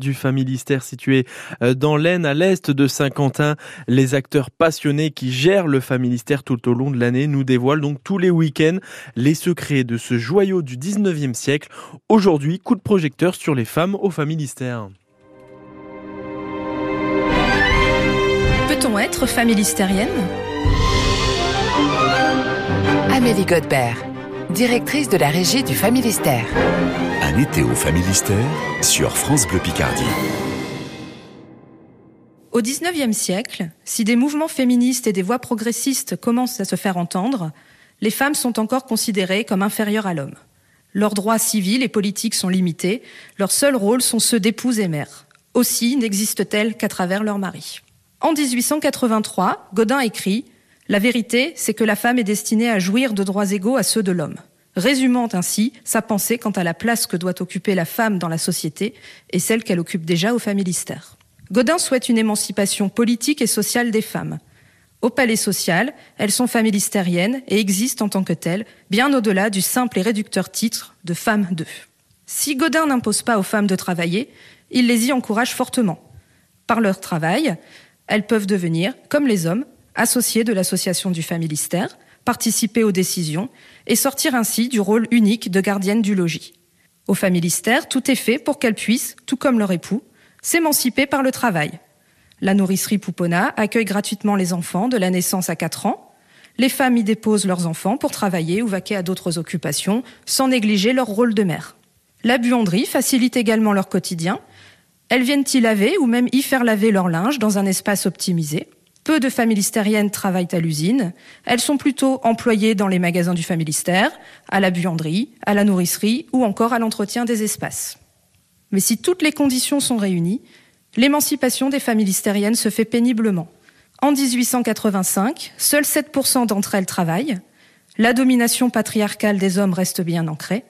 du Familistère situé euh, dans l'Aisne à l'est de Saint-Quentin. Les acteurs passionnés qui gèrent le Familistère tout au long de l'année nous dévoilent donc tous les week-ends les secrets de ce joyau du 19e siècle. Aujourd'hui, coup de projecteur sur les femmes au Familistère. Peut-on être familistérienne? Amélie Godbert, directrice de la régie du Familistère. Un été au Familistère sur France Bleu Picardie. Au XIXe siècle, si des mouvements féministes et des voix progressistes commencent à se faire entendre, les femmes sont encore considérées comme inférieures à l'homme. Leurs droits civils et politiques sont limités, leurs seuls rôles sont ceux d'épouse et mère. Aussi n'existent-elles qu'à travers leur mari. En 1883, Godin écrit La vérité, c'est que la femme est destinée à jouir de droits égaux à ceux de l'homme résumant ainsi sa pensée quant à la place que doit occuper la femme dans la société et celle qu'elle occupe déjà au familistère. Godin souhaite une émancipation politique et sociale des femmes. Au palais social, elles sont familistériennes et existent en tant que telles, bien au-delà du simple et réducteur titre de femme d'eux. Si Godin n'impose pas aux femmes de travailler, il les y encourage fortement. Par leur travail, elles peuvent devenir, comme les hommes, associées de l'association du familistère, participer aux décisions et sortir ainsi du rôle unique de gardienne du logis. Aux familistères, tout est fait pour qu'elles puissent, tout comme leur époux, s'émanciper par le travail. La nourricerie Poupona accueille gratuitement les enfants de la naissance à 4 ans. Les femmes y déposent leurs enfants pour travailler ou vaquer à d'autres occupations, sans négliger leur rôle de mère. La buanderie facilite également leur quotidien. Elles viennent y laver ou même y faire laver leur linge dans un espace optimisé. Peu de familistériennes travaillent à l'usine. Elles sont plutôt employées dans les magasins du familistère, à la buanderie, à la nourricerie ou encore à l'entretien des espaces. Mais si toutes les conditions sont réunies, l'émancipation des familistériennes se fait péniblement. En 1885, seuls 7% d'entre elles travaillent. La domination patriarcale des hommes reste bien ancrée.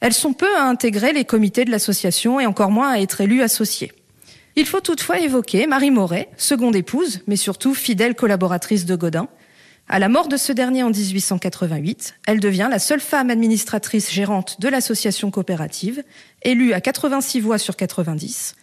Elles sont peu à intégrer les comités de l'association et encore moins à être élues associées. Il faut toutefois évoquer Marie Moret, seconde épouse, mais surtout fidèle collaboratrice de Godin. À la mort de ce dernier en 1888, elle devient la seule femme administratrice gérante de l'association coopérative, élue à 86 voix sur 90,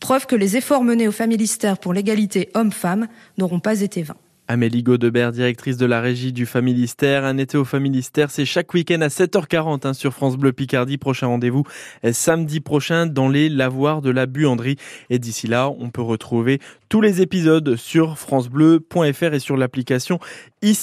preuve que les efforts menés au Familistère pour l'égalité homme-femme n'auront pas été vains. Amélie Godebert, directrice de la régie du Familistère. Un été au Familistère, c'est chaque week-end à 7h40 hein, sur France Bleu Picardie. Prochain rendez-vous samedi prochain dans les lavoirs de la buanderie. Et d'ici là, on peut retrouver tous les épisodes sur francebleu.fr et sur l'application ici.